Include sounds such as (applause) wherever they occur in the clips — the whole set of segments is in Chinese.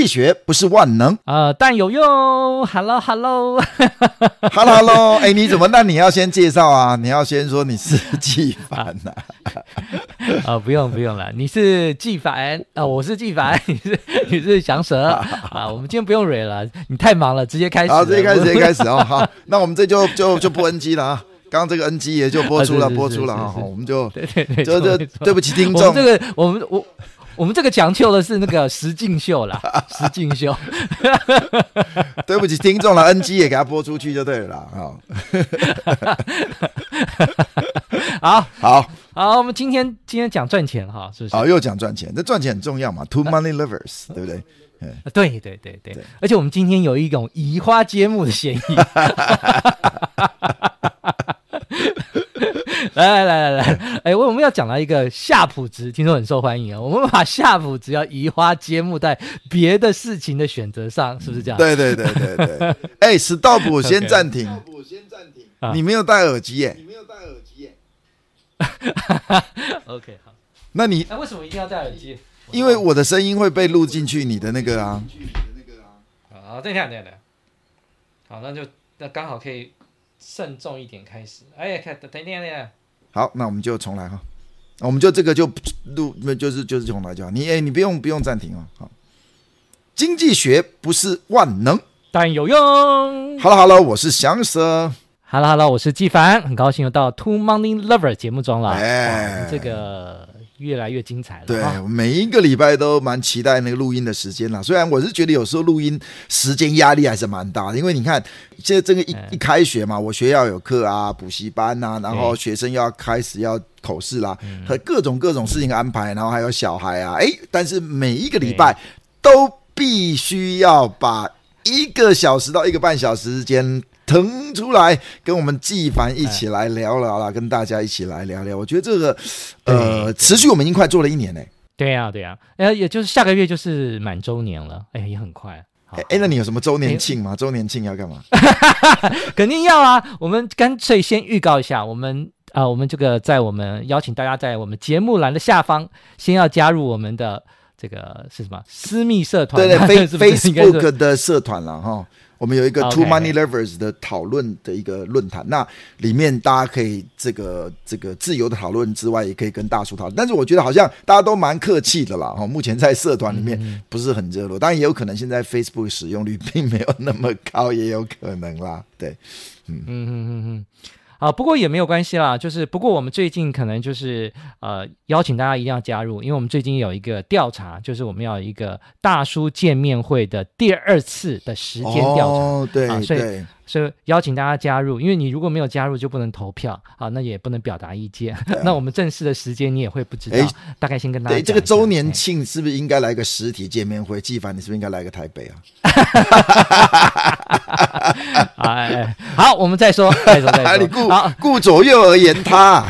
济学不是万能呃，但有用。Hello，Hello，Hello，Hello。(laughs) 哎，你怎么？那你要先介绍啊，(laughs) 你要先说你是纪凡呐。(laughs) 啊，不用不用了，你是纪凡啊，我是纪凡，你是你是祥蛇啊。我们今天不用蕊了，你太忙了，直接开始。好，直接开始，直接开始哦。好，那我们这就就就不 NG 了啊。刚刚这个 NG 也就播出了，播出了啊。我们就对对对，对不起听众。这个我们我。我们这个讲究的是那个实境秀啦，(laughs) 实境秀。(laughs) 对不起，听众了，NG 也给他播出去就对了啦。(laughs) 好，好，好，我们今天今天讲赚钱哈，是不是？好，又讲赚钱，这赚钱很重要嘛，Two money lovers，对不对？对对对对，而且我们今天有一种移花接木的嫌疑。来来来来来，(laughs) 哎，我我们要讲到一个夏普值，听说很受欢迎啊。我们把夏普值要移花接木在别的事情的选择上，是不是这样？对对对对对。(laughs) 哎，stop，先暂停。stop，先暂停。你没有戴耳机耶？你没有戴耳机耶？OK，好。那你那为什么一定要戴耳机？因为我的声音会被录进去你的那个啊。好，等一下，等一下，等一下。好，那就那刚好可以。慎重一点开始。哎呀，看，等等一下。好，那我们就重来哈。我们就这个就录，那就是就是重来就好。你哎，你不用不用暂停啊。好，经济学不是万能，但有用。Hello，Hello，我是祥蛇。Hello，Hello，我是纪凡。很高兴又到 Two Money Lover 节目中了。哎，这个。越来越精彩了。对，每一个礼拜都蛮期待那个录音的时间啦。虽然我是觉得有时候录音时间压力还是蛮大的，因为你看现在这个一一开学嘛，我学校有课啊，补习班啊，然后学生要开始要口试啦，和各种各种事情安排，然后还有小孩啊，哎，但是每一个礼拜都必须要把一个小时到一个半小时之间。腾出来跟我们纪凡一起来聊聊啦，跟大家一起来聊聊。我觉得这个呃，持续我们已经快做了一年嘞。对呀，对呀，呃，也就是下个月就是满周年了，哎，也很快。哎，那你有什么周年庆吗？周年庆要干嘛？(laughs) 肯定要啊！我们干脆先预告一下，我们啊，我们这个在我们邀请大家在我们节目栏的下方，先要加入我们的这个是什么私密社团？对对，(laughs) Facebook 的社团了哈。我们有一个 Two Money Lovers 的讨论的一个论坛，那里面大家可以这个这个自由的讨论之外，也可以跟大叔讨论。但是我觉得好像大家都蛮客气的啦，哈。目前在社团里面不是很热络，当然也有可能现在 Facebook 使用率并没有那么高，也有可能啦。对，嗯嗯嗯嗯嗯。啊，不过也没有关系啦，就是不过我们最近可能就是呃邀请大家一定要加入，因为我们最近有一个调查，就是我们要一个大叔见面会的第二次的时间调查，哦、对、啊、所以对。所以邀请大家加入，因为你如果没有加入就不能投票啊，那也不能表达意见。啊、(laughs) 那我们正式的时间你也会不知道，诶大概先跟大家这个周年庆是不是应该来个实体见面会？纪凡，你是不是应该来个台北啊？(laughs) 哎，好，我们再说，再说，再说。(laughs) 你顾好顾左右而言他。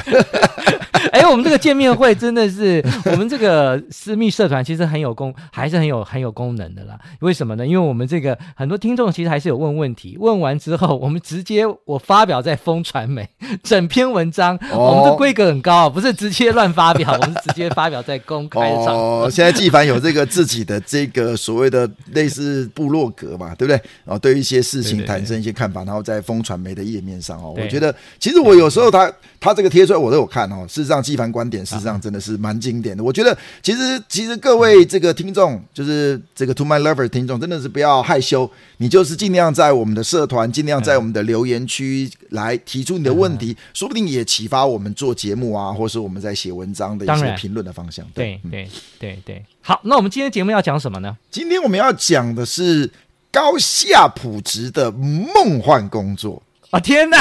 哎，我们这个见面会真的是我们这个私密社团，其实很有功，还是很有很有功能的啦。为什么呢？因为我们这个很多听众其实还是有问问题，问完之后，我们直接我发表在风传媒 (laughs) 整篇文章，哦、我们的规格很高啊，不是直接乱发表，我们直接发表在公开上。哦，现在纪凡有这个自己的这个所谓的类似部落格嘛，对不对？然后对于一些事情产生一些看法，然后在风传媒的页面上哦，我觉得其实我有时候他他这个贴出来我都有看哦，事实上纪凡观点事实上真的是蛮经典的。我觉得其实其实各位这个听众，就是这个 To My Lover 听众，真的是不要害羞，你就是尽量在我们的社团，尽量在我们的留言区来提出你的问题，说不定也启发我们做节目啊，或是我们在写文章的一些评论的方向。对对对对，好，那我们今天节目要讲什么呢？今天我们要讲的是高下普值的梦幻工作。啊、哦、天哪，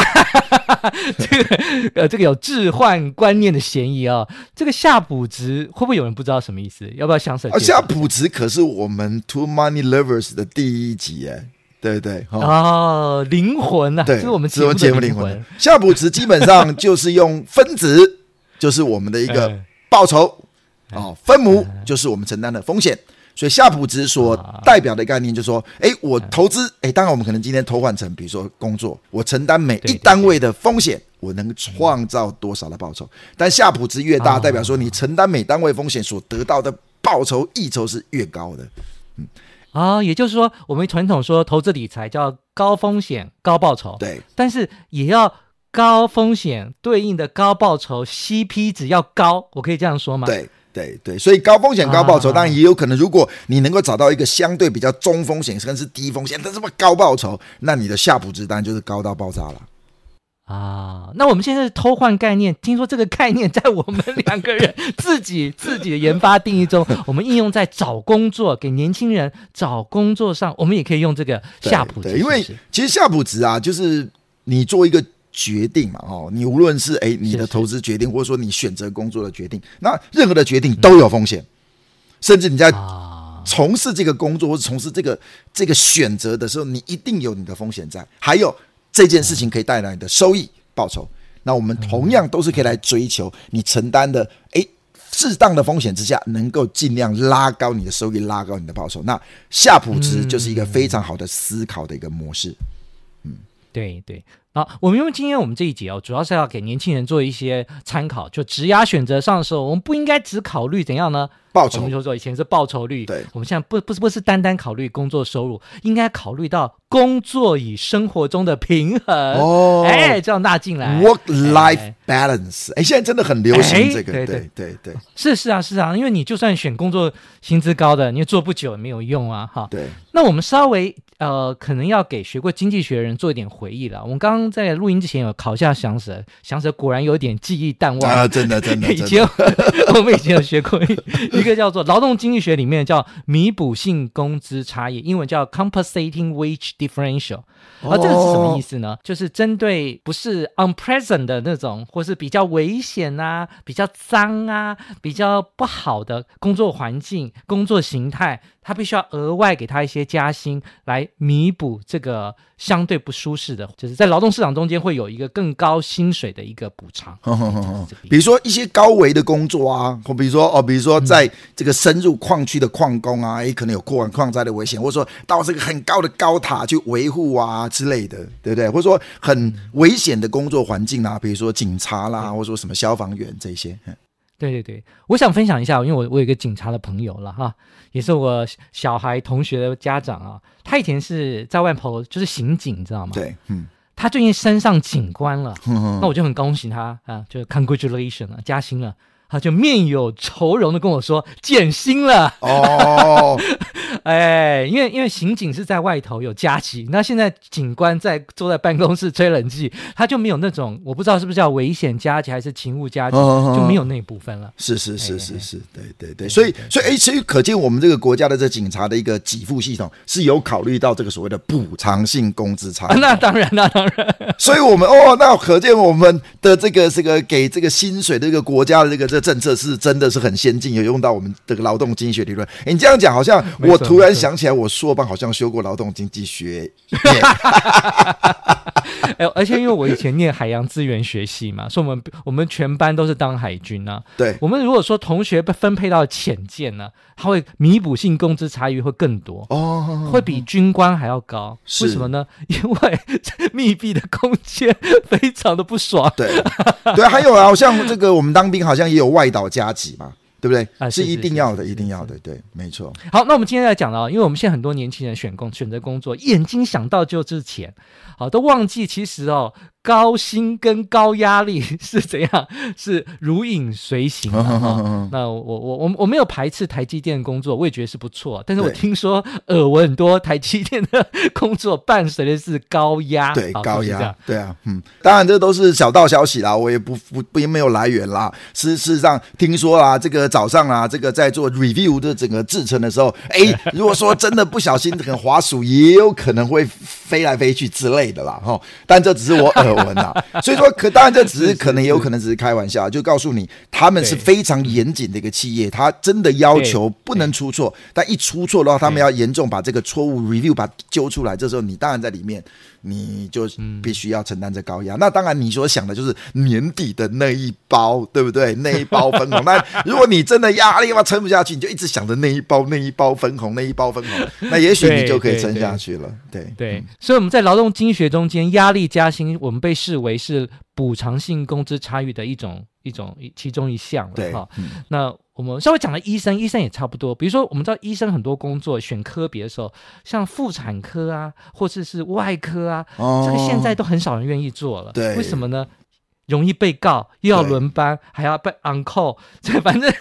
(laughs) 这个呃，这个有置换观念的嫌疑啊、哦。这个夏普值会不会有人不知道什么意思？要不要详细？夏普值可是我们 Two Money Lovers 的第一集哎，对对哦，哦，灵魂啊，对，是我们节目的灵魂。夏普值基本上就是用分子，就是我们的一个 (laughs) 报酬哦，分母就是我们承担的风险。所以夏普值所代表的概念就是说，哎，我投资，哎，当然我们可能今天投换成，比如说工作，我承担每一单位的风险，我能创造多少的报酬？但夏普值越大，代表说你承担每单位风险所得到的报酬溢酬是越高的。嗯，啊，也就是说，我们传统说投资理财叫高风险高报酬，对，但是也要高风险对应的高报酬，CP 值要高，我可以这样说吗？对。对对，所以高风险高报酬，当然也有可能。如果你能够找到一个相对比较中风险，甚至是低风险，但这么高报酬，那你的下普值当然就是高到爆炸了。啊，那我们现在是偷换概念，听说这个概念在我们两个人自己自己的研发定义中，(laughs) 我们应用在找工作，给年轻人找工作上，我们也可以用这个夏普值。对，因为其实夏普值啊，就是你做一个。决定嘛，哦，你无论是哎，你的投资决定，或者说你选择工作的决定，那任何的决定都有风险，甚至你在从事这个工作或者从事这个这个选择的时候，你一定有你的风险在。还有这件事情可以带来你的收益报酬，那我们同样都是可以来追求你承担的哎，适当的风险之下，能够尽量拉高你的收益，拉高你的报酬。那夏普值就是一个非常好的思考的一个模式。嗯，对对。好，我们因为今天我们这一节哦，主要是要给年轻人做一些参考。就职涯选择上的时候，我们不应该只考虑怎样呢？报酬。我们就说以前是报酬率，对。我们现在不不是不是单单考虑工作收入，应该考虑到工作与生活中的平衡。哦，哎，这样纳进来。Work-life balance，哎，现在真的很流行这个。对对对对，是是啊是啊，因为你就算选工作薪资高的，你做不久也没有用啊，哈。对。那我们稍微。呃，可能要给学过经济学的人做一点回忆了。我们刚刚在录音之前有考一下祥蛇，祥蛇果然有点记忆淡忘啊！真的，(laughs) 真的，以前 (laughs) 我们以前有学过一个叫做劳动经济学里面叫弥补性工资差异，英文叫 compensating wage differential。而这个是什么意思呢？哦、就是针对不是 unpleasant 的那种，或是比较危险啊、比较脏啊、比较不好的工作环境、工作形态。他必须要额外给他一些加薪，来弥补这个相对不舒适的，就是在劳动市场中间会有一个更高薪水的一个补偿。(laughs) 比如说一些高危的工作啊，或比如说哦，比如说在这个深入矿区的矿工啊，也可能有过完矿灾的危险，或者说到这个很高的高塔去维护啊之类的，对不对？或者说很危险的工作环境啊，比如说警察啦，或者说什么消防员这些。对对对，我想分享一下，因为我我有一个警察的朋友了哈，也是我小孩同学的家长啊，他以前是在外头就是刑警，你知道吗？对，嗯，他最近升上警官了，嗯、那我就很恭喜他啊，就 congratulation 了，加薪了。他就面有愁容的跟我说减薪了哦，(laughs) 哎，因为因为刑警是在外头有加急，那现在警官在坐在办公室吹冷气，他就没有那种我不知道是不是叫危险加急还是勤务加给，就没有那部分了。是是是是是，对对对，所以所以哎，所以可见我们这个国家的这警察的一个给付系统是有考虑到这个所谓的补偿性工资差。(laughs) 那当然那当然，所以我们哦，那可见我们的这个这个给这个薪水的这个国家的这个这。政策是真的是很先进，有用到我们这个劳动经济学理论。你这样讲，好像我突然想起来，我硕班好像修过劳动经济学。(laughs) 哎，而且因为我以前念海洋资源学系嘛，所以我们我们全班都是当海军啊。对，我们如果说同学被分配到浅舰呢，他会弥补性工资差异会更多哦，会比军官还要高。为什么呢？(laughs) 因为密闭的空间非常的不爽。对对，还有啊，像这个我们当兵好像也有外岛加急嘛。对不对？啊，是一定要的，一定要的，对，没错。好，那我们今天来讲了，因为我们现在很多年轻人选工选择工作，眼睛想到就是钱，好，都忘记其实哦，高薪跟高压力 (laughs) 是怎样？是如影随形的 (laughs) 哈。那我我我我没有排斥台积电工作，我也觉得是不错。但是我听说耳闻很多台积电的工作伴随的是高压，对高压，对啊，嗯，当然这都是小道消息啦，我也不不不也没有来源啦。事事实上听说啦，这个早上啊，这个在做 review 的整个制程的时候，哎，(laughs) 如果说真的不小心很滑鼠，也有可能会飞来飞去之类的啦，哈。但这只是我耳 (laughs) 所以说可当然这只是可能 (laughs) 也有可能只是开玩笑，就告诉你他们是非常严谨的一个企业，他真的要求不能出错，但一出错的话，他们要严重把这个错误 review 把它揪出来，这时候你当然在里面。你就必须要承担这高压，嗯、那当然你所想的就是年底的那一包，对不对？(laughs) 那一包分红。那如果你真的压力的话撑不下去，你就一直想着那一包、那一包分红、那一包分红，那也许你就可以撑下去了。对对，对，对，所以我们在劳动经济学中间，压力加薪，我们被视为是补偿性工资差异的一种一种一其中一项了。哈，嗯、那。我们稍微讲了医生，医生也差不多。比如说，我们知道医生很多工作选科别的时候，像妇产科啊，或者是，是外科啊，哦、这个现在都很少人愿意做了。对，为什么呢？容易被告，又要轮班，还要被 on call，(laughs) 这反正。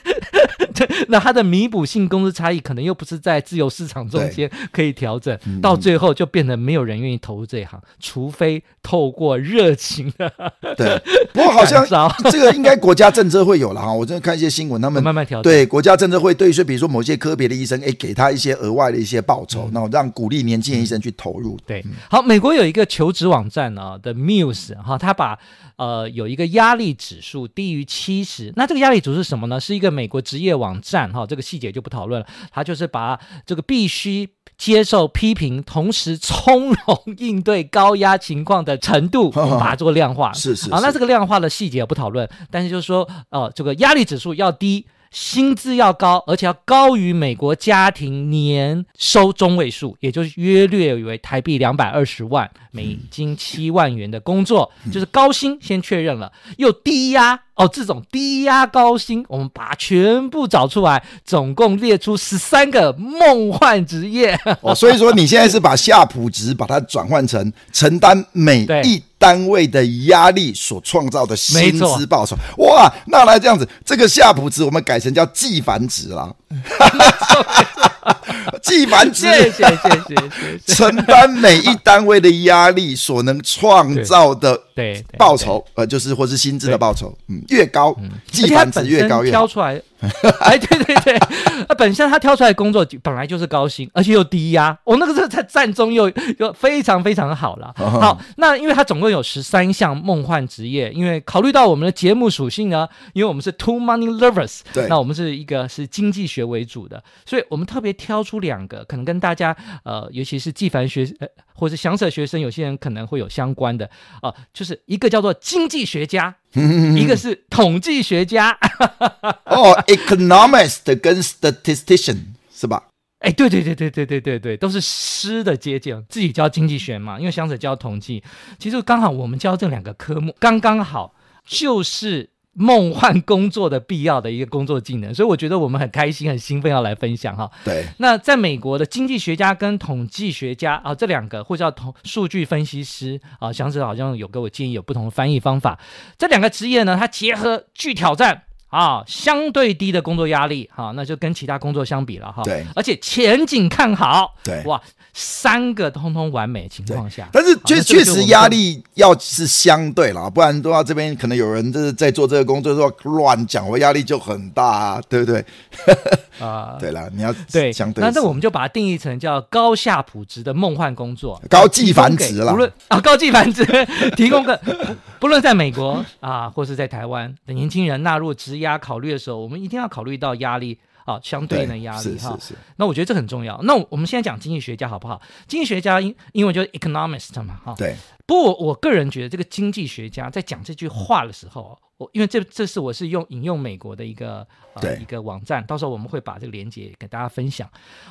(laughs) 那他的弥补性工资差异可能又不是在自由市场中间可以调整，嗯、到最后就变得没有人愿意投入这一行，除非透过热情的。对，不过好像 (laughs) 这个应该国家政策会有了哈。我真的看一些新闻，他们慢慢调整。对，国家政策会对，所以比如说某些科别的医生，哎，给他一些额外的一些报酬，那、嗯、让鼓励年轻人医生去投入。对，好，美国有一个求职网站啊的 Muse 哈，他把呃有一个压力指数低于七十，那这个压力指数是什么呢？是一个美国职业网。站哈，这个细节就不讨论了。它就是把这个必须接受批评，同时从容应对高压情况的程度，(laughs) 把它做量化。是是啊，那这个量化的细节不讨论，但是就是说，呃，这个压力指数要低。薪资要高，而且要高于美国家庭年收中位数，也就是约略为台币两百二十万，美金七万元的工作，嗯、就是高薪先确认了，又低压哦，这种低压高薪，我们把它全部找出来，总共列出十三个梦幻职业。哦，所以说你现在是把夏普值把它转换成承担每一。单位的压力所创造的薪资报酬，哇，那来这样子，这个夏普值我们改成叫纪凡值了。纪凡值，谢谢谢谢，承担每一单位的压力所能创造的对报酬，呃，就是或是薪资的报酬，嗯，越高，纪凡值越高越挑出来。哎，对对对，那本身他挑出来工作本来就是高薪，而且又低压，我、哦、那个时候在战中又又非常非常好了。好，那因为他总共有十三项梦幻职业，因为考虑到我们的节目属性呢，因为我们是 Two Money Lovers，对，那我们是一个是经济学为主的，所以我们特别挑出两个，可能跟大家呃，尤其是纪凡学呃，或者是详舍学生，有些人可能会有相关的啊、呃，就是一个叫做经济学家。一个是统计学家哦，economist 跟 statistician 是吧？哎，对对对对对对对对，都是师的接近，自己教经济学嘛，因为详舍教统计，其实刚好我们教这两个科目，刚刚好就是。梦幻工作的必要的一个工作技能，所以我觉得我们很开心、很兴奋要来分享哈。对，那在美国的经济学家跟统计学家啊，这两个或者叫统数据分析师啊，详舍好像有给我建议有不同的翻译方法。这两个职业呢，它结合具挑战。啊，相对低的工作压力，哈，那就跟其他工作相比了，哈。对，而且前景看好。对，哇，三个通通完美情况下，但是确确实压力要是相对了，不然的话这边可能有人就是在做这个工作说乱讲，我压力就很大，啊，对不对？啊 (laughs) (laughs) 对了，你要对相对，那这我们就把它定义成叫高下普值的梦幻工作，高技繁殖了。无论 (laughs) 啊，高技繁殖提供个，不论在美国啊，或是在台湾的年轻人纳入职压考虑的时候，我们一定要考虑到压力啊，相对应的压力哈。那我觉得这很重要。那我们现在讲经济学家好不好？经济学家英英文就是 economist 嘛，哈。对。不过我我个人觉得，这个经济学家在讲这句话的时候，我因为这这是我是用引用美国的一个呃对一个网站，到时候我们会把这个连接给大家分享。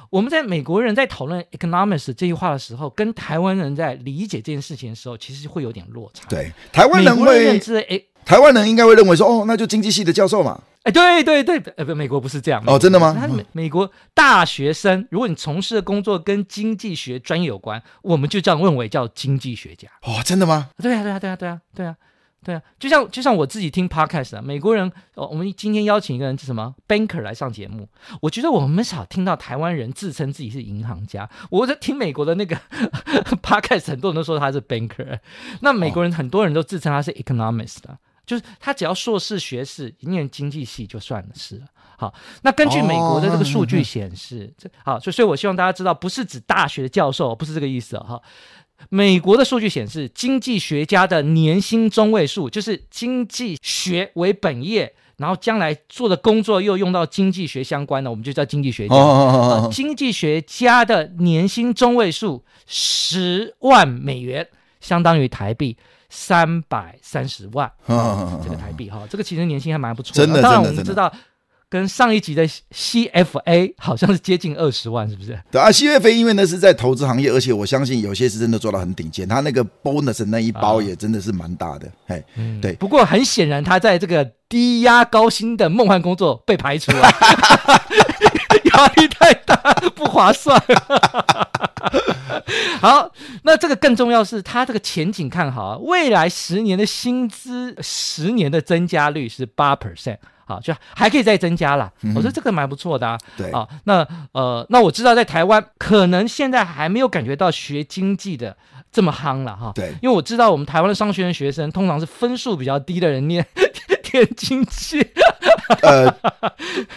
我们在美国人在讨论 economics 这句话的时候，跟台湾人在理解这件事情的时候，其实会有点落差。对，台湾人会认会，知诶。台湾人应该会认为说，哦，那就经济系的教授嘛。哎，对对对，呃，不，美国不是这样。哦，真的吗？他美美国大学生，如果你从事的工作跟经济学专业有关，我们就这样认为叫经济学家。哦，真的吗？对啊，对啊，对啊，对啊，对啊，对啊，就像就像我自己听 podcast 啊，美国人，哦，我们今天邀请一个人是什么 banker 来上节目，我觉得我们少听到台湾人自称自己是银行家。我在听美国的那个 (laughs) podcast，很多人都说他是 banker，那美国人很多人都自称他是 economist 的。就是他只要硕士学士，念经济系就算了是了。好，那根据美国的这个数据显示，这、哦、好，所以所以我希望大家知道，不是指大学的教授，不是这个意思哈。美国的数据显示，经济学家的年薪中位数，就是经济学为本业，然后将来做的工作又用到经济学相关的，我们就叫经济学家。哦哦哦哦经济学家的年薪中位数十万美元，相当于台币。三百三十万，(laughs) 哦、这个台币哈、哦，这个其实年薪还蛮不错的。真的，当然我们知道，跟上一集的 CFA 好像是接近二十万，是不是？对啊，CFA 因为那是在投资行业，而且我相信有些是真的做到很顶尖，他那个 bonus 那一包也真的是蛮大的。哎、嗯，对。不过很显然，他在这个低压高薪的梦幻工作被排除了，(laughs) 压力太大，不划算。(laughs) 好，那这个更重要是，它这个前景看好啊，未来十年的薪资十年的增加率是八 percent，好，就还可以再增加了。嗯、我说这个蛮不错的啊。对啊，那呃，那我知道在台湾可能现在还没有感觉到学经济的这么夯了哈。对，因为我知道我们台湾的商学院学生通常是分数比较低的人念念经济。呃，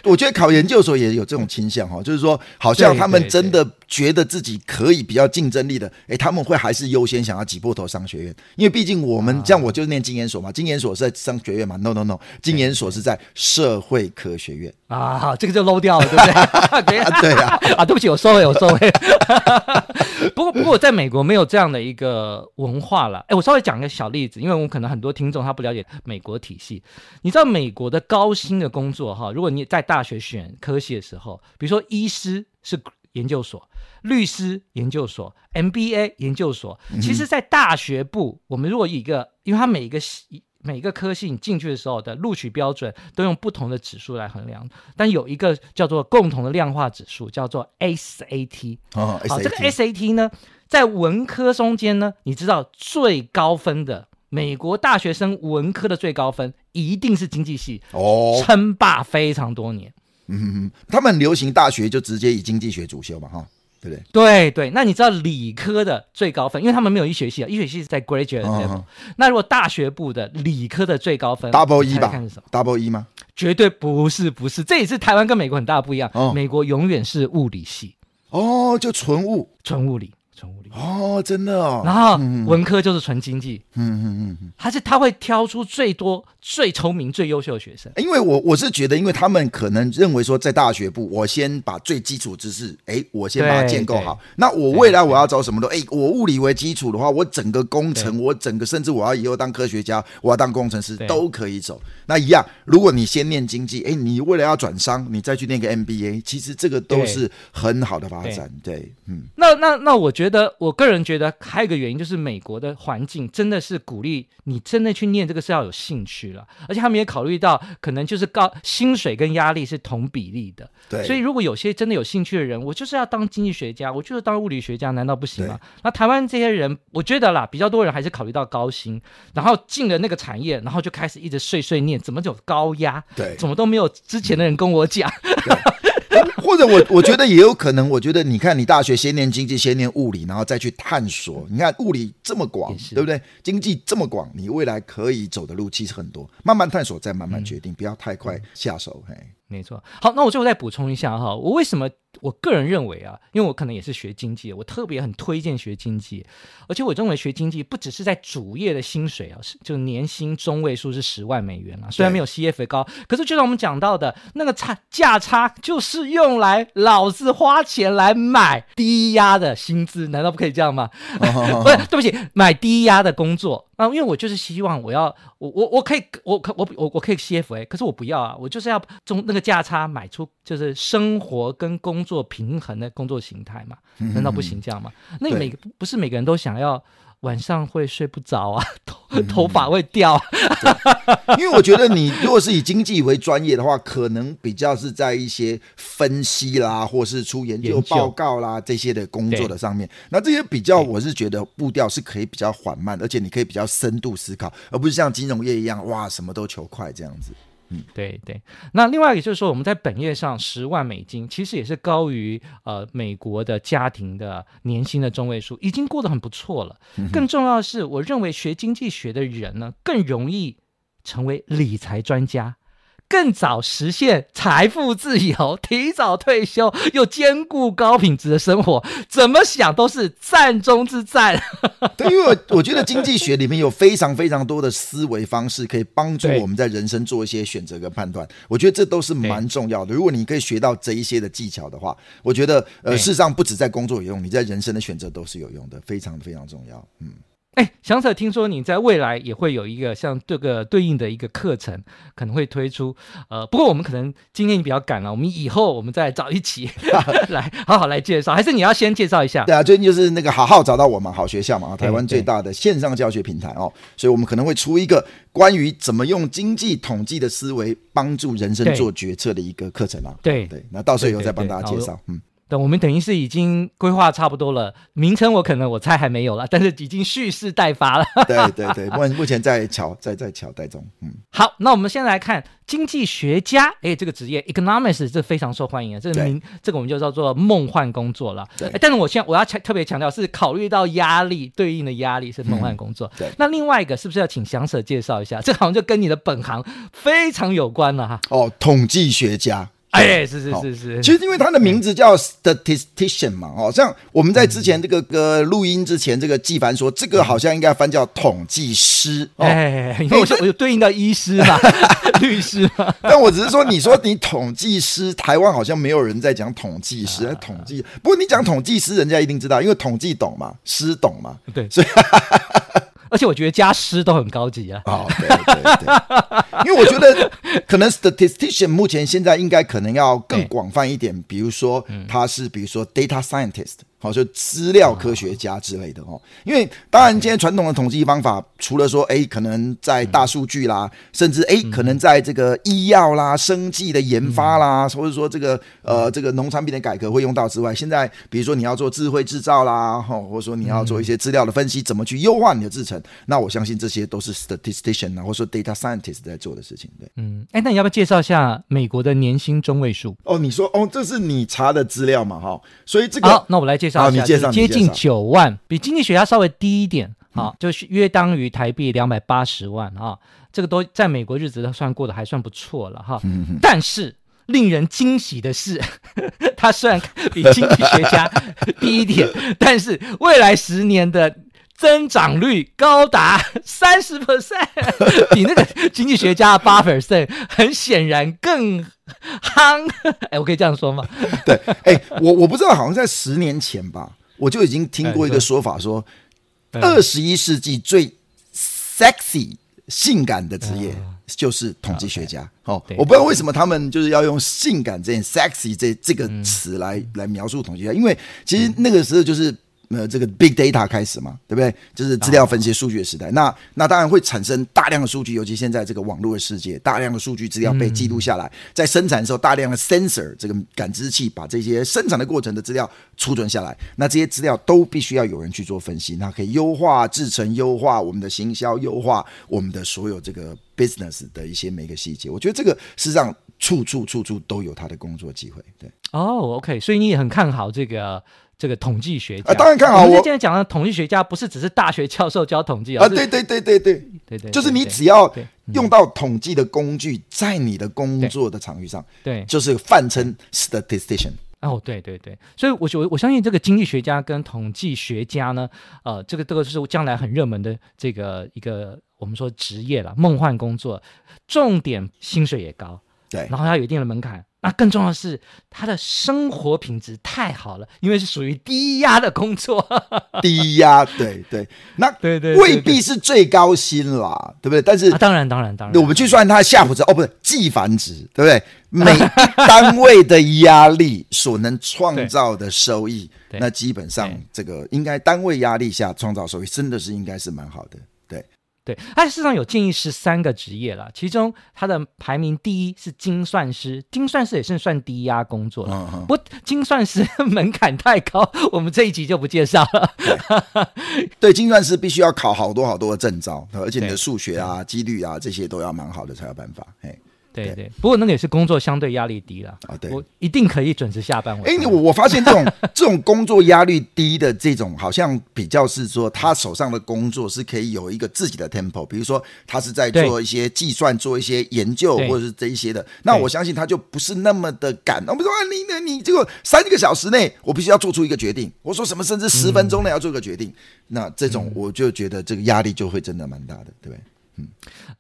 我觉得考研究所也有这种倾向哈，就是说，好像他们真的觉得自己可以比较竞争力的，哎，他们会还是优先想要挤破头商学院，因为毕竟我们像我就是念经研所嘛，经研所是在商学院嘛，no no no，经研所是在社会科学院啊，这个就 low 掉了，对不对？(laughs) 对啊，(laughs) 啊，对不起，我收回，我收回。(laughs) 不过，不过，在美国没有这样的一个文化了。哎，我稍微讲一个小例子，因为我们可能很多听众他不了解美国体系。你知道美国的高薪的工作哈，如果你在大学选科系的时候，比如说医师是研究所，律师研究所，MBA 研究所，其实，在大学部，我们如果以一个，因为它每一个系。每一个科系你进去的时候的录取标准都用不同的指数来衡量，但有一个叫做共同的量化指数，叫做 SAT。哦，好，这个 SAT 呢，在文科中间呢，你知道最高分的美国大学生文科的最高分一定是经济系哦，称霸非常多年。嗯，他们流行大学就直接以经济学主修嘛，哈。对不对对对，那你知道理科的最高分，因为他们没有医学系啊，医学系是在 graduate level。哦、那如果大学部的理科的最高分，double 一吧？看是什么？double 一吗？绝对不是，不是，这也是台湾跟美国很大的不一样。哦、美国永远是物理系，哦，就纯物，纯物理。哦，真的哦。然后文科就是纯经济，嗯嗯嗯，还是他会挑出最多、最聪明、最优秀的学生。因为我我是觉得，因为他们可能认为说，在大学部，我先把最基础知识，哎，我先把它建构好。那我未来我要找什么的？哎，我物理为基础的话，我整个工程，我整个甚至我要以后当科学家，我要当工程师都可以走。那一样，如果你先念经济，哎，你为了要转商，你再去念个 MBA，其实这个都是很好的发展。对，嗯。那那那，我觉得。我个人觉得还有一个原因，就是美国的环境真的是鼓励你真的去念这个是要有兴趣了，而且他们也考虑到可能就是高薪水跟压力是同比例的。对，所以如果有些真的有兴趣的人，我就是要当经济学家，我就是当物理学家，难道不行吗？那台湾这些人，我觉得啦，比较多人还是考虑到高薪，然后进了那个产业，然后就开始一直碎碎念，怎么就高压？对，怎么都没有之前的人跟我讲。或者我我觉得也有可能，我觉得你看你大学先念经济，先念物理，然后再去探索。你看物理这么广，对不对？经济这么广，你未来可以走的路其实很多，慢慢探索，再慢慢决定，嗯、不要太快下手。嘿，没错。好，那我最后再补充一下哈，我为什么？我个人认为啊，因为我可能也是学经济，我特别很推荐学经济，而且我认为学经济不只是在主业的薪水啊，是就年薪中位数是十万美元啊，虽然没有 CFA 高，可是就像我们讲到的那个差价差，就是用来老子花钱来买低压的薪资，难道不可以这样吗？(laughs) 不是，对不起，买低压的工作。啊，因为我就是希望我要我我我可以我可我我我可以 CFA，可是我不要啊，我就是要中那个价差买出就是生活跟工作平衡的工作形态嘛，难道不行这样吗？嗯、那每个不是每个人都想要。晚上会睡不着啊，头头发会掉、啊嗯。因为我觉得你如果是以经济为专业的话，可能比较是在一些分析啦，或是出研究报告啦这些的工作的上面。那这些比较，我是觉得步调是可以比较缓慢，而且你可以比较深度思考，而不是像金融业一样，哇，什么都求快这样子。嗯，对对，那另外也就是说，我们在本业上十万美金，其实也是高于呃美国的家庭的年薪的中位数，已经过得很不错了。更重要的是，我认为学经济学的人呢，更容易成为理财专家。更早实现财富自由，提早退休，又兼顾高品质的生活，怎么想都是战中之战。(laughs) 对，因为我，我觉得经济学里面有非常非常多的思维方式，可以帮助我们在人生做一些选择跟判断。我觉得这都是蛮重要的。如果你可以学到这一些的技巧的话，我觉得呃，事实上不止在工作有用，你在人生的选择都是有用的，非常非常重要。嗯。哎，翔 Sir，听说你在未来也会有一个像这个对应的一个课程，可能会推出。呃，不过我们可能今天你比较赶了，我们以后我们再找一起 (laughs) 来好好来介绍。还是你要先介绍一下？对啊，最近就是那个好好找到我们好学校嘛，台湾最大的线上教学平台哦，所以我们可能会出一个关于怎么用经济统计的思维帮助人生做决策的一个课程啊。对对，那到时候以后再帮大家介绍。嗯。等我们等于是已经规划差不多了，名称我可能我猜还没有了，但是已经蓄势待发了。(laughs) 对对对，目目前在乔在在乔待中。嗯，好，那我们先来看经济学家，哎，这个职业 economics 这非常受欢迎啊，这个名这个我们就叫做梦幻工作了。对，但是我现在我要强特别强调是考虑到压力对应的压力是梦幻工作。嗯、对，那另外一个是不是要请祥蛇介绍一下？这好像就跟你的本行非常有关了哈。哦，统计学家。哎，是是是是，其实因为他的名字叫 statistician 嘛，哦，像我们在之前这个歌录音之前，这个纪凡说这个好像应该翻叫统计师，哎，因为我我有对应到医师嘛，(laughs) 律师嘛，但我只是说，你说你统计师，台湾好像没有人在讲统计师，统计，不过你讲统计师，人家一定知道，因为统计懂嘛，师懂嘛，对，所以。而且我觉得加师都很高级啊！哦，对对对，(laughs) 因为我觉得可能 statistician 目前现在应该可能要更广泛一点，比如说他是比如说 data scientist。好，就资料科学家之类的哦，因为当然，今天传统的统计方法，除了说，哎，可能在大数据啦，甚至哎，可能在这个医药啦、生技的研发啦，或者说这个呃这个农产品的改革会用到之外，现在比如说你要做智慧制造啦，哈，或者说你要做一些资料的分析，怎么去优化你的制程，那我相信这些都是 statistician 啊，或者说 data scientist 在做的事情。对，嗯，哎，那你要不要介绍一下美国的年薪中位数？哦，你说哦，这是你查的资料嘛，哈，所以这个好，那我来介绍。好，你介绍，接近九万，比经济学家稍微低一点，啊，就是约当于台币两百八十万啊，这个都在美国日子都算过得还算不错了哈。但是令人惊喜的是，(laughs) 他虽然比经济学家 (laughs) 低一点，但是未来十年的增长率高达三十 percent，(laughs) 比那个经济学家的八 percent 很显然更夯。(laughs) 哎，我可以这样说吗？对，哎，我我不知道，好像在十年前吧，我就已经听过一个说法，说二十一世纪最 sexy 性感的职业就是统计学家。哦，我不知道为什么他们就是要用性感这件 sexy 这这个词来来描述统计学家，因为其实那个时候就是。呃，这个 big data 开始嘛，对不对？就是资料分析数据的时代。那那当然会产生大量的数据，尤其现在这个网络的世界，大量的数据资料被记录下来，在生产的时候，大量的 sensor 这个感知器把这些生产的过程的资料储存下来。那这些资料都必须要有人去做分析，那可以优化制成，优化我们的行销，优化我们的所有这个 business 的一些每个细节。我觉得这个实际上处处处处都有他的工作机会。对，哦、oh，OK，所以你也很看好这个。这个统计学家，啊，当然看好。我们现在讲的统计学家，不是只是大学教授教统计啊，对对对对对对对，就是你只要用到统计的工具，在你的工作的场域上，对，就是泛称 statistician。哦，对对对，所以我我我相信这个经济学家跟统计学家呢，呃，这个这个是将来很热门的这个一个我们说职业了，梦幻工作，重点薪水也高，对，然后要有一定的门槛。那更重要的是，他的生活品质太好了，因为是属于低压的工作。(laughs) 低压，对对，那 (laughs) 对对未必是最高薪啦，对不对？但是、啊、当然当然当然，我们去算它夏普值哦，不是计繁值，对不对？每单位的压力所能创造的收益，那基本上这个应该单位压力下创造收益，真的是应该是蛮好的。对，它事实上有建议十三个职业了，其中它的排名第一是精算师，精算师也是算低压工作了。嗯嗯。不，精算师门槛太高，我们这一集就不介绍了。对，对，精算师必须要考好多好多的证照，而且你的数学啊、几率啊这些都要蛮好的才有办法。嘿。对对，不过那个也是工作相对压力低了啊。对，我一定可以准时下班。哎，我我发现这种 (laughs) 这种工作压力低的这种，好像比较是说他手上的工作是可以有一个自己的 tempo，比如说他是在做一些计算、做一些研究或者是这一些的，那我相信他就不是那么的赶。我们说啊你你你这个三个小时内我必须要做出一个决定，我说什么甚至十分钟内要做一个决定，嗯、那这种我就觉得这个压力就会真的蛮大的，对不对？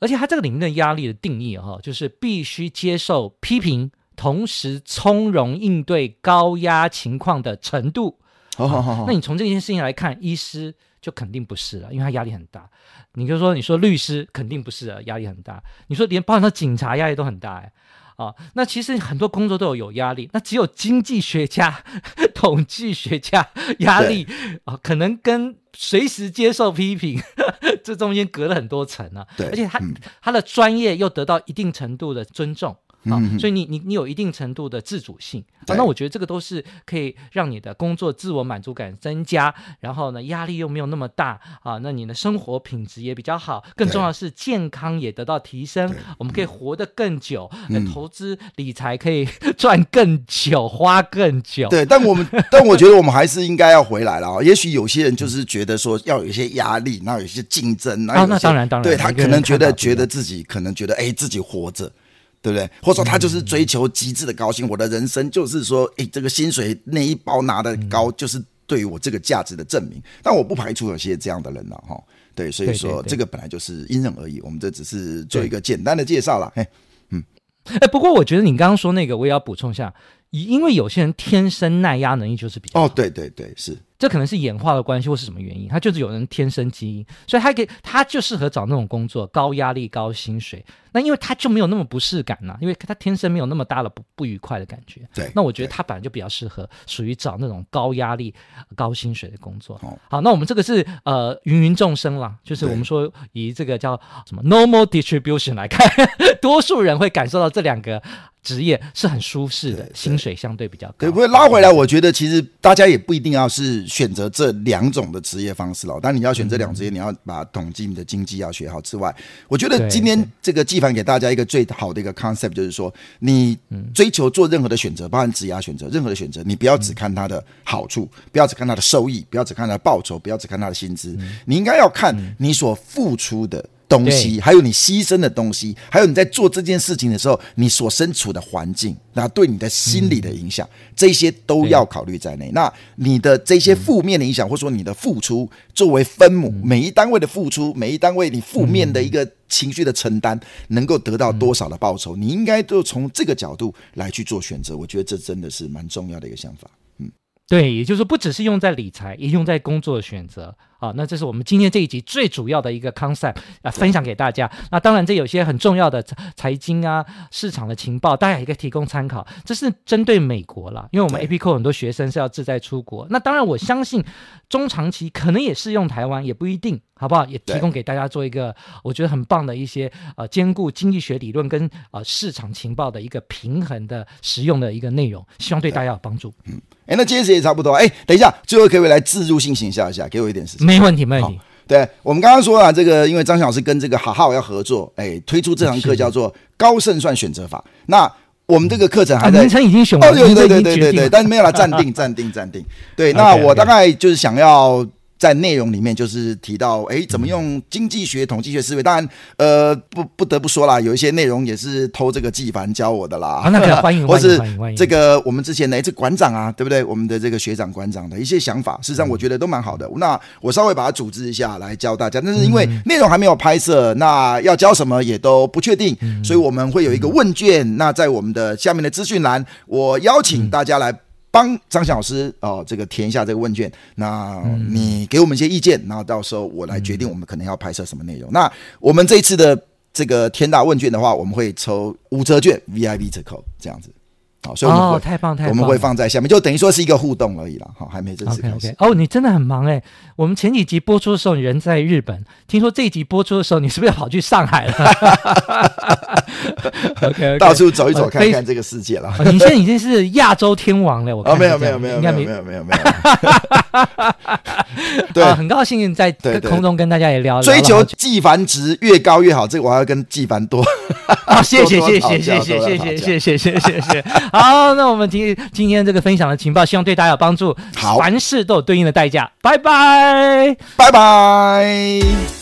而且他这个里面的压力的定义哈，就是必须接受批评，同时从容应对高压情况的程度。好好好，那你从这件事情来看，医师就肯定不是了，因为他压力很大。你就说，你说律师肯定不是了，压力很大。你说连包含到警察压力都很大哎。啊，那其实很多工作都有有压力，那只有经济学家、(laughs) 统计学家压力啊，可能跟随时接受批评，(laughs) 这中间隔了很多层啊。对，而且他、嗯、他的专业又得到一定程度的尊重。啊、哦，所以你你你有一定程度的自主性啊，那我觉得这个都是可以让你的工作自我满足感增加，然后呢，压力又没有那么大啊，那你的生活品质也比较好，更重要的是健康也得到提升，我们可以活得更久，嗯、投资理财可以赚更久，花更久。对，但我们 (laughs) 但我觉得我们还是应该要回来了啊。也许有些人就是觉得说要有一些压力，然后有一些竞争，啊，那当然当然，对他可能觉得觉得自己可能觉得哎自己活着。对不对？或者说他就是追求极致的高薪，嗯、我的人生就是说，诶，这个薪水那一包拿的高，就是对于我这个价值的证明。嗯、但我不排除有些这样的人了、啊、哈。对，所以说这个本来就是因人而异，我们这只是做一个简单的介绍了。嘿，嗯，哎，不过我觉得你刚刚说那个，我也要补充一下，因为有些人天生耐压能力就是比较哦，对对对，是。这可能是演化的关系，或是什么原因？他就是有人天生基因，所以他给他就适合找那种工作，高压力、高薪水。那因为他就没有那么不适感呐，因为他天生没有那么大的不不愉快的感觉。对，那我觉得他本来就比较适合属于找那种高压力、高薪水的工作。好，那我们这个是呃芸芸众生啦，就是我们说以这个叫什么 normal distribution 来看，(laughs) 多数人会感受到这两个职业是很舒适的，薪水相对比较高。对，不会拉回来，我觉得其实大家也不一定要是。选择这两种的职业方式了，但你要选这两职业，你要把统计你的经济要学好之外，我觉得今天这个纪凡给大家一个最好的一个 concept，就是说，你追求做任何的选择，包含职业选择，任何的选择，你不要只看它的好处，不要只看它的收益，不要只看它的报酬，不要只看它的薪资，你应该要看你所付出的。东西，还有你牺牲的东西，还有你在做这件事情的时候，你所身处的环境，那对你的心理的影响，嗯、这些都要考虑在内。那你的这些负面的影响，或者说你的付出，作为分母，每一单位的付出，每一单位你负面的一个情绪的承担，能够得到多少的报酬，你应该都从这个角度来去做选择。我觉得这真的是蛮重要的一个想法。嗯，对，也就是说，不只是用在理财，也用在工作的选择。好，那这是我们今天这一集最主要的一个 concept 啊，分享给大家。那当然，这有些很重要的财经啊、市场的情报，大家也可以提供参考。这是针对美国啦，因为我们 APCO 很多学生是要志在出国。那当然，我相信中长期可能也适用台湾，也不一定，好不好？也提供给大家做一个我觉得很棒的一些呃，兼顾经济学理论跟呃市场情报的一个平衡的实用的一个内容，希望对大家有帮助。嗯，哎，那今天时间也差不多。哎，等一下，最后可不可以来自入性行销一下，给我一点时间。没问题，没问题。对，我们刚刚说啊，这个因为张老师跟这个好好要合作，哎，推出这堂课叫做高胜算选择法。那我们这个课程还在，名称已经选完，对对对对对对，但是没有了，暂定暂定暂定。对，(laughs) 那我大概就是想要在内容里面就是提到，哎，怎么用经济学、统计学思维？当然，呃，不不得不说啦，有一些内容也是偷这个纪凡教我的啦。啊，那个欢迎，或是欢迎，欢迎。这个我们之前的这馆长啊，对不对？我们的这个学长馆长的一些想法，事实上我觉得都蛮好的。嗯、那我稍微把它组织一下来教大家，但是因为内容还没有拍摄，那要教什么也都不确定，嗯、所以我们会有一个问卷。嗯、那在我们的下面的资讯栏，我邀请大家来。帮张翔老师哦，这个填一下这个问卷，那你给我们一些意见，然后到时候我来决定我们可能要拍摄什么内容。嗯、那我们这一次的这个天大问卷的话，我们会抽五折券 VIP 折扣这样子。好，所以我们会、哦、太棒太棒，我们会放在下面，就等于说是一个互动而已了。好，还没正式开始。Okay, okay. 哦，你真的很忙哎。我们前几集播出的时候，你人在日本，听说这一集播出的时候，你是不是要跑去上海了？(laughs) OK，到处走一走，看看这个世界了。哦、你现在已经是亚洲天王了，我看、哦。没有没有没有没有没有没有没有。(laughs) 对、哦，很高兴在空中跟大家也聊，聊。追求纪凡值越高越好，这个我还要跟纪凡多。(laughs) 啊，谢谢 (laughs) 谢谢谢谢谢谢谢谢谢谢。好，那我们今今天这个分享的情报，希望对大家有帮助。好，凡事都有对应的代价。拜拜，拜拜。